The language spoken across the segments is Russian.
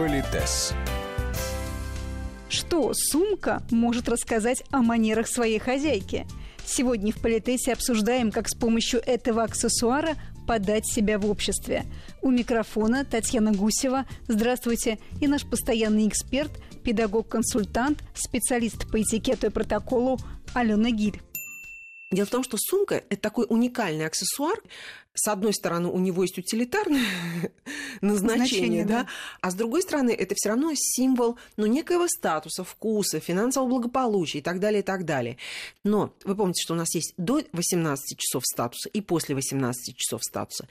Политес. Что сумка может рассказать о манерах своей хозяйки? Сегодня в Политесе обсуждаем, как с помощью этого аксессуара подать себя в обществе. У микрофона Татьяна Гусева. Здравствуйте. И наш постоянный эксперт, педагог-консультант, специалист по этикету и протоколу Алена Гиль. Дело в том, что сумка – это такой уникальный аксессуар. С одной стороны, у него есть утилитарное назначение, Значение, да? да, а с другой стороны, это все равно символ ну, некоего статуса, вкуса, финансового благополучия и так далее, и так далее. Но вы помните, что у нас есть до 18 часов статуса и после 18 часов статуса.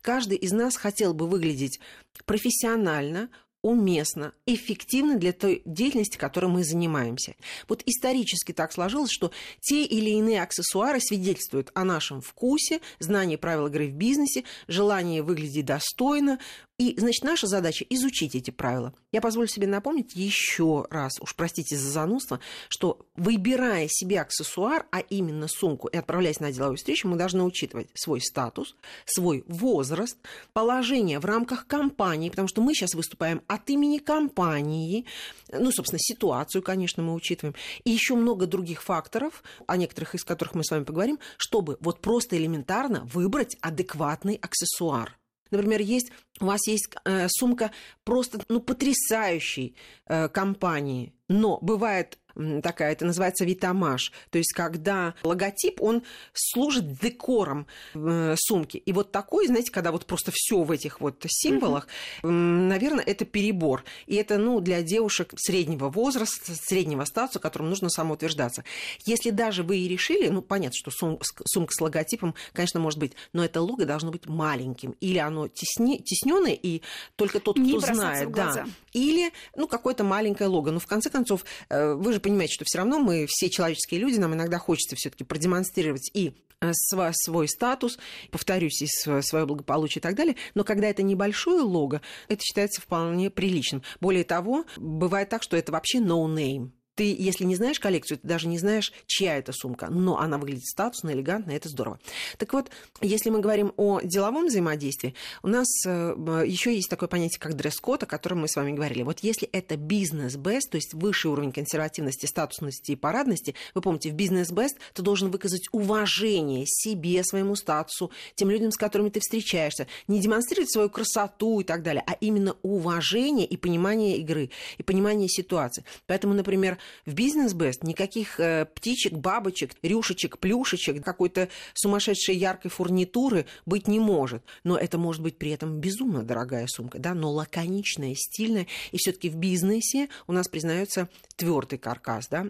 Каждый из нас хотел бы выглядеть профессионально, уместно, эффективно для той деятельности, которой мы занимаемся. Вот исторически так сложилось, что те или иные аксессуары свидетельствуют о нашем вкусе, знании правил игры в бизнесе, желании выглядеть достойно, и, значит, наша задача изучить эти правила. Я позволю себе напомнить еще раз, уж простите за занудство, что выбирая себе аксессуар, а именно сумку, и отправляясь на деловую встречу, мы должны учитывать свой статус, свой возраст, положение в рамках компании, потому что мы сейчас выступаем от имени компании, ну, собственно, ситуацию, конечно, мы учитываем, и еще много других факторов, о некоторых из которых мы с вами поговорим, чтобы вот просто элементарно выбрать адекватный аксессуар. Например, есть, у вас есть э, сумка просто ну, потрясающей э, компании, но бывает такая, это называется витамаж. То есть, когда логотип, он служит декором э, сумки. И вот такой, знаете, когда вот просто все в этих вот символах, mm-hmm. наверное, это перебор. И это, ну, для девушек среднего возраста, среднего статуса, которым нужно самоутверждаться. Если даже вы и решили, ну, понятно, что сум, сумка с логотипом, конечно, может быть, но это лого должно быть маленьким. Или оно тесне, тесненное, и только тот, кто знает. Да. Или, ну, какое-то маленькое лого. Но, в конце концов, э, вы же понимаете, что все равно мы все человеческие люди, нам иногда хочется все-таки продемонстрировать и э, свой статус, повторюсь, и свое благополучие и так далее. Но когда это небольшое лого, это считается вполне приличным. Более того, бывает так, что это вообще no name ты, если не знаешь коллекцию, ты даже не знаешь, чья это сумка, но она выглядит статусно, элегантно, это здорово. Так вот, если мы говорим о деловом взаимодействии, у нас э, еще есть такое понятие, как дресс-код, о котором мы с вами говорили. Вот если это бизнес-бест, то есть высший уровень консервативности, статусности и парадности, вы помните, в бизнес-бест ты должен выказать уважение себе, своему статусу, тем людям, с которыми ты встречаешься, не демонстрировать свою красоту и так далее, а именно уважение и понимание игры, и понимание ситуации. Поэтому, например, в бизнес-бест никаких э, птичек, бабочек, рюшечек, плюшечек, какой-то сумасшедшей яркой фурнитуры быть не может. Но это может быть при этом безумно дорогая сумка, да, но лаконичная, стильная. И все-таки в бизнесе у нас признается твердый каркас, да,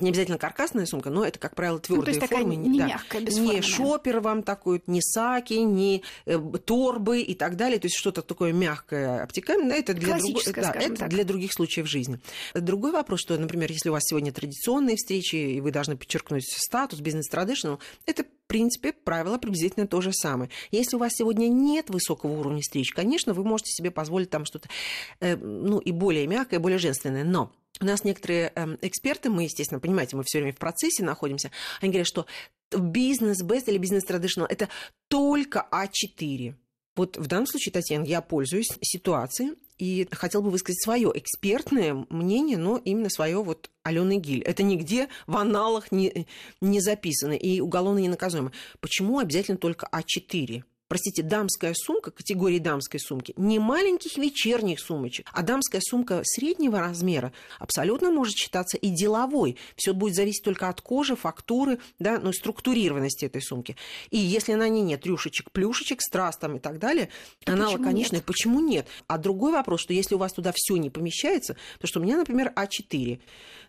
не обязательно каркасная сумка, но это, как правило, твердые ну, формы. не да. мягкая, Не шопер вам такой, не саки, не э, торбы и так далее. То есть что-то такое мягкое, обтекаемое. Это, для, друг... да, это так. для других случаев жизни. Другой вопрос, что, например, если у вас сегодня традиционные встречи, и вы должны подчеркнуть статус бизнес-традиционал, это в принципе, правило приблизительно то же самое. Если у вас сегодня нет высокого уровня встреч, конечно, вы можете себе позволить там что-то, э, ну, и более мягкое, более женственное. Но у нас некоторые э, эксперты, мы, естественно, понимаете, мы все время в процессе находимся, они говорят, что бизнес бест или бизнес traditional это только А4. Вот в данном случае, Татьяна, я пользуюсь ситуацией и хотел бы высказать свое экспертное мнение, но именно свое вот Алены Гиль. Это нигде в аналах не, не записано и уголовно не наказуемо. Почему обязательно только А4? Простите, дамская сумка категории дамской сумки, не маленьких вечерних сумочек, а дамская сумка среднего размера абсолютно может считаться и деловой. Все будет зависеть только от кожи, фактуры, да, ну, структурированности этой сумки. И если на ней нет рюшечек, плюшечек, страз там и так далее, то она лаконичная. Почему нет? А другой вопрос, что если у вас туда все не помещается, то что у меня, например, А4,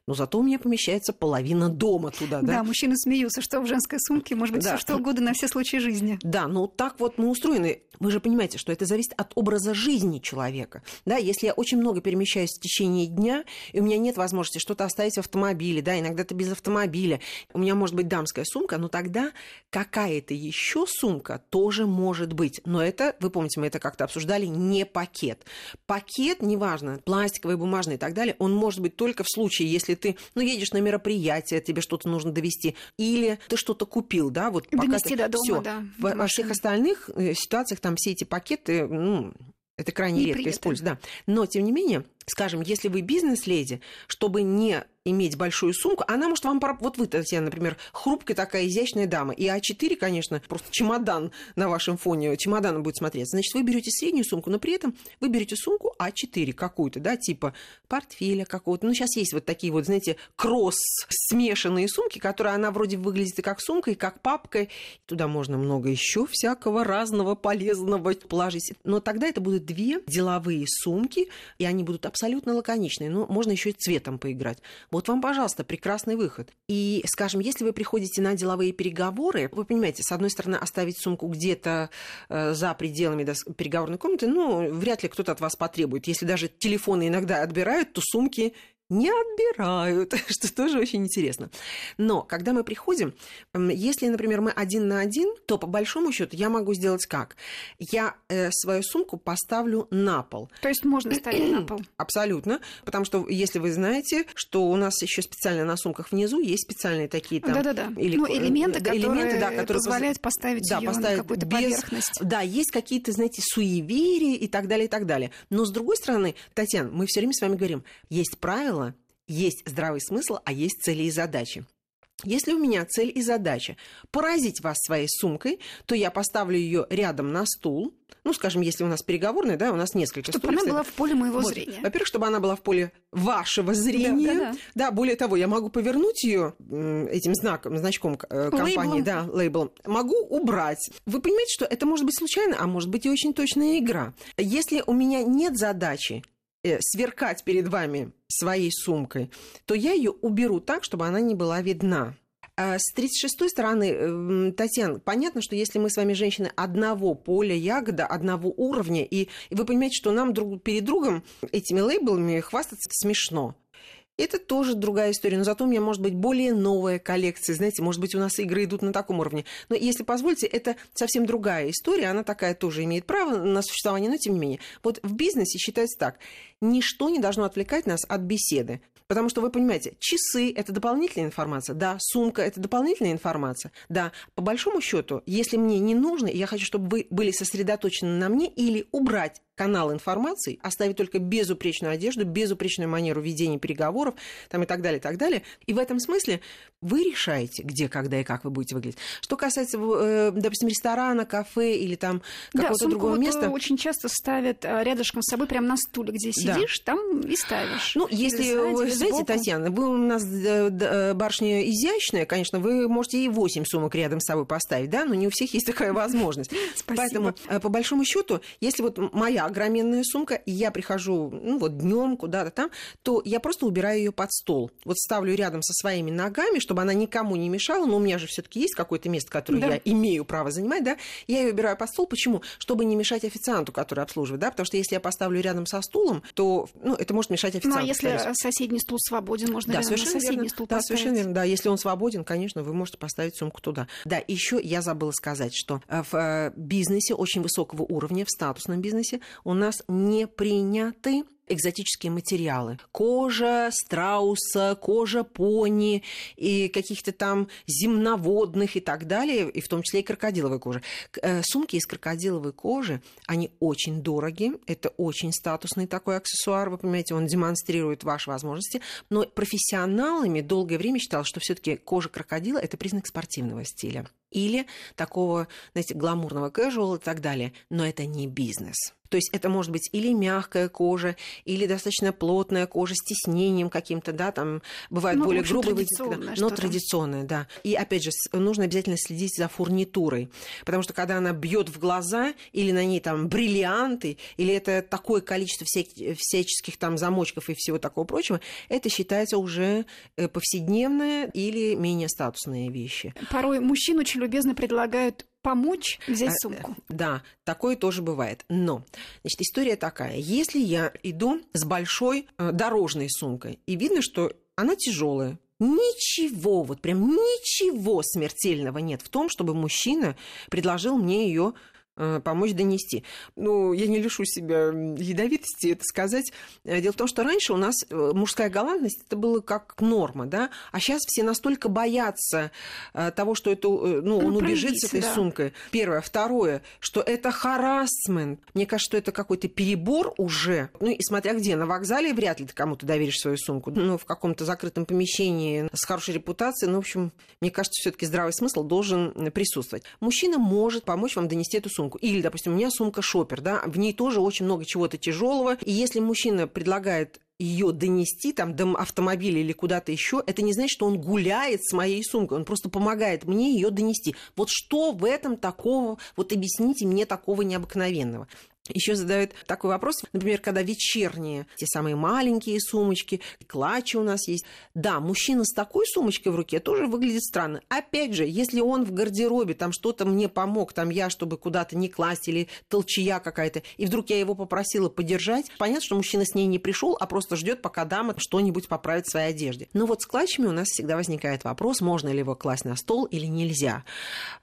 но зато у меня помещается половина дома туда. Да, да мужчины смеются, что в женской сумке может быть да. все что угодно на все случаи жизни. Да, ну так вот мы устроены. Вы же понимаете, что это зависит от образа жизни человека. Да, если я очень много перемещаюсь в течение дня, и у меня нет возможности что-то оставить в автомобиле, да, иногда это без автомобиля, у меня может быть дамская сумка, но тогда какая-то еще сумка тоже может быть. Но это, вы помните, мы это как-то обсуждали, не пакет. Пакет, неважно, пластиковый, бумажный и так далее, он может быть только в случае, если ты, ну, едешь на мероприятие, тебе что-то нужно довести, или ты что-то купил, да, вот пока Донести ты... до дома, Всё. да. Во, во всех остальных э, ситуациях там все эти пакеты, ну, Это крайне не редко принято. используется, да. Но, тем не менее, скажем, если вы бизнес-леди, чтобы не иметь большую сумку, она может вам... Вот вы, Татьяна, например, хрупкая такая изящная дама, и А4, конечно, просто чемодан на вашем фоне, чемодан будет смотреться. Значит, вы берете среднюю сумку, но при этом вы берете сумку А4 какую-то, да, типа портфеля какого-то. Ну, сейчас есть вот такие вот, знаете, кросс смешанные сумки, которые она вроде выглядит и как сумка, и как папка. Туда можно много еще всякого разного полезного положить. Но тогда это будут две деловые сумки, и они будут абсолютно лаконичные. Ну, можно еще и цветом поиграть. Вот вам, пожалуйста, прекрасный выход. И, скажем, если вы приходите на деловые переговоры, вы понимаете, с одной стороны, оставить сумку где-то э, за пределами да, переговорной комнаты, ну, вряд ли кто-то от вас потребует. Если даже телефоны иногда отбирают, то сумки не отбирают, что тоже очень интересно. Но когда мы приходим, если, например, мы один на один, то по большому счету я могу сделать как? Я э, свою сумку поставлю на пол. То есть можно ставить на пол? Абсолютно, потому что если вы знаете, что у нас еще специально на сумках внизу есть специальные такие там Да-да-да. Или, ну, элементы, которые, элементы, да, которые позволяют поставить да, ее поставить на какую-то без... поверхность. Да, есть какие-то, знаете, суеверия и так далее, и так далее. Но с другой стороны, Татьяна, мы все время с вами говорим, есть правила есть здравый смысл, а есть цели и задачи. Если у меня цель и задача поразить вас своей сумкой, то я поставлю ее рядом на стул. Ну, скажем, если у нас переговорная, да, у нас несколько Чтобы стульев, она была в поле моего вот. зрения. Во-первых, чтобы она была в поле вашего зрения. Да, да, да. да более того, я могу повернуть ее этим знаком, значком э, компании, лейблом. да, лейблом. Могу убрать. Вы понимаете, что это может быть случайно, а может быть и очень точная игра. Если у меня нет задачи сверкать перед вами своей сумкой, то я ее уберу так, чтобы она не была видна. А с 36-й стороны, эм, Татьяна, понятно, что если мы с вами женщины одного поля ягода, одного уровня, и, и вы понимаете, что нам друг перед другом этими лейблами хвастаться смешно. Это тоже другая история, но зато у меня может быть более новая коллекция. Знаете, может быть, у нас игры идут на таком уровне. Но если позволите, это совсем другая история. Она такая тоже имеет право на существование, но тем не менее. Вот в бизнесе считается так. Ничто не должно отвлекать нас от беседы. Потому что вы понимаете, часы – это дополнительная информация, да, сумка – это дополнительная информация, да. По большому счету, если мне не нужно, я хочу, чтобы вы были сосредоточены на мне, или убрать канал информации, оставить только безупречную одежду, безупречную манеру ведения переговоров там, и так далее, и так далее. И в этом смысле вы решаете, где, когда и как вы будете выглядеть. Что касается, э, допустим, ресторана, кафе или там какого-то да, другого вот места. очень часто ставят э, рядышком с собой, прямо на стуле, где сидишь, да. там и ставишь. Ну, если, вы знаете, сбоку. Татьяна, вы у нас э, барышня изящная, конечно, вы можете и 8 сумок рядом с собой поставить, да, но не у всех есть такая возможность. Поэтому, по большому счету, если вот моя огроменная сумка, и я прихожу, ну, вот днем куда-то там, то я просто убираю ее под стол. Вот ставлю рядом со своими ногами, чтобы она никому не мешала, но у меня же все-таки есть какое-то место, которое да. я имею право занимать, да, я ее убираю под стол. Почему? Чтобы не мешать официанту, который обслуживает, да, потому что если я поставлю рядом со стулом, то, ну, это может мешать официанту. Ну, а если соседний стул свободен, можно да, совершенно соседний верно. стул Да, совершенно верно, да, если он свободен, конечно, вы можете поставить сумку туда. Да, еще я забыла сказать, что э, в э, бизнесе очень высокого уровня, в статусном бизнесе у нас не приняты экзотические материалы. Кожа страуса, кожа пони и каких-то там земноводных и так далее, и в том числе и крокодиловой кожи. Э, сумки из крокодиловой кожи, они очень дороги, это очень статусный такой аксессуар, вы понимаете, он демонстрирует ваши возможности, но профессионалами долгое время считалось, что все таки кожа крокодила – это признак спортивного стиля или такого, знаете, гламурного casual и так далее. Но это не бизнес. То есть это может быть или мягкая кожа, или достаточно плотная кожа с тиснением каким-то, да, там бывают ну, более грубые но традиционная, да. И опять же, нужно обязательно следить за фурнитурой, потому что когда она бьет в глаза, или на ней там бриллианты, или это такое количество всяческих там замочков и всего такого прочего, это считается уже э, повседневные или менее статусные вещи. Порой мужчин очень любезно предлагают помочь взять а, сумку. Да, такое тоже бывает. Но, значит, история такая. Если я иду с большой э, дорожной сумкой, и видно, что она тяжелая, ничего, вот прям ничего смертельного нет в том, чтобы мужчина предложил мне ее э, помочь донести. Ну, я не лишу себя ядовитости это сказать. Э, дело в том, что раньше у нас э, мужская галантность это было как норма, да, а сейчас все настолько боятся того, что это, ну, он убежит с этой да. сумкой. Первое. Второе, что это харасмент. Мне кажется, что это какой-то перебор уже. Ну, и смотря где, на вокзале вряд ли ты кому-то доверишь свою сумку. Ну, в каком-то закрытом помещении с хорошей репутацией, ну, в общем, мне кажется, все таки здравый смысл должен присутствовать. Мужчина может помочь вам донести эту сумку. Или, допустим, у меня сумка шопер, да, в ней тоже очень много чего-то тяжелого. И если мужчина предлагает ее донести там до автомобиля или куда-то еще, это не значит, что он гуляет с моей сумкой, он просто помогает мне ее донести. Вот что в этом такого, вот объясните мне такого необыкновенного. Еще задают такой вопрос, например, когда вечерние, те самые маленькие сумочки, клатчи у нас есть. Да, мужчина с такой сумочкой в руке тоже выглядит странно. Опять же, если он в гардеробе, там что-то мне помог, там я, чтобы куда-то не класть, или толчья какая-то, и вдруг я его попросила подержать, понятно, что мужчина с ней не пришел, а просто ждет, пока дама что-нибудь поправит в своей одежде. Но вот с клатчами у нас всегда возникает вопрос, можно ли его класть на стол или нельзя.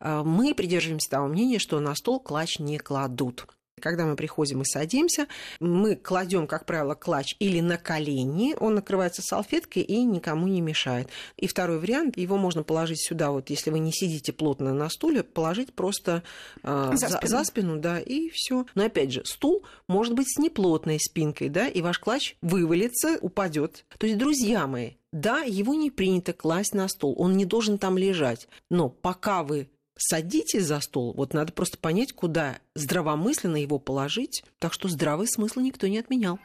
А, мы придерживаемся того мнения, что на стол клатч не кладут. Когда мы приходим и садимся, мы кладем, как правило, клатч или на колени, он накрывается салфеткой и никому не мешает. И второй вариант, его можно положить сюда, вот если вы не сидите плотно на стуле, положить просто э, за, спину. за спину, да, и все. Но опять же, стул может быть с неплотной спинкой, да, и ваш клатч вывалится, упадет. То есть, друзья мои, да, его не принято класть на стол, он не должен там лежать. Но пока вы садитесь за стол, вот надо просто понять, куда здравомысленно его положить. Так что здравый смысл никто не отменял.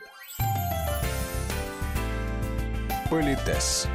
Политес.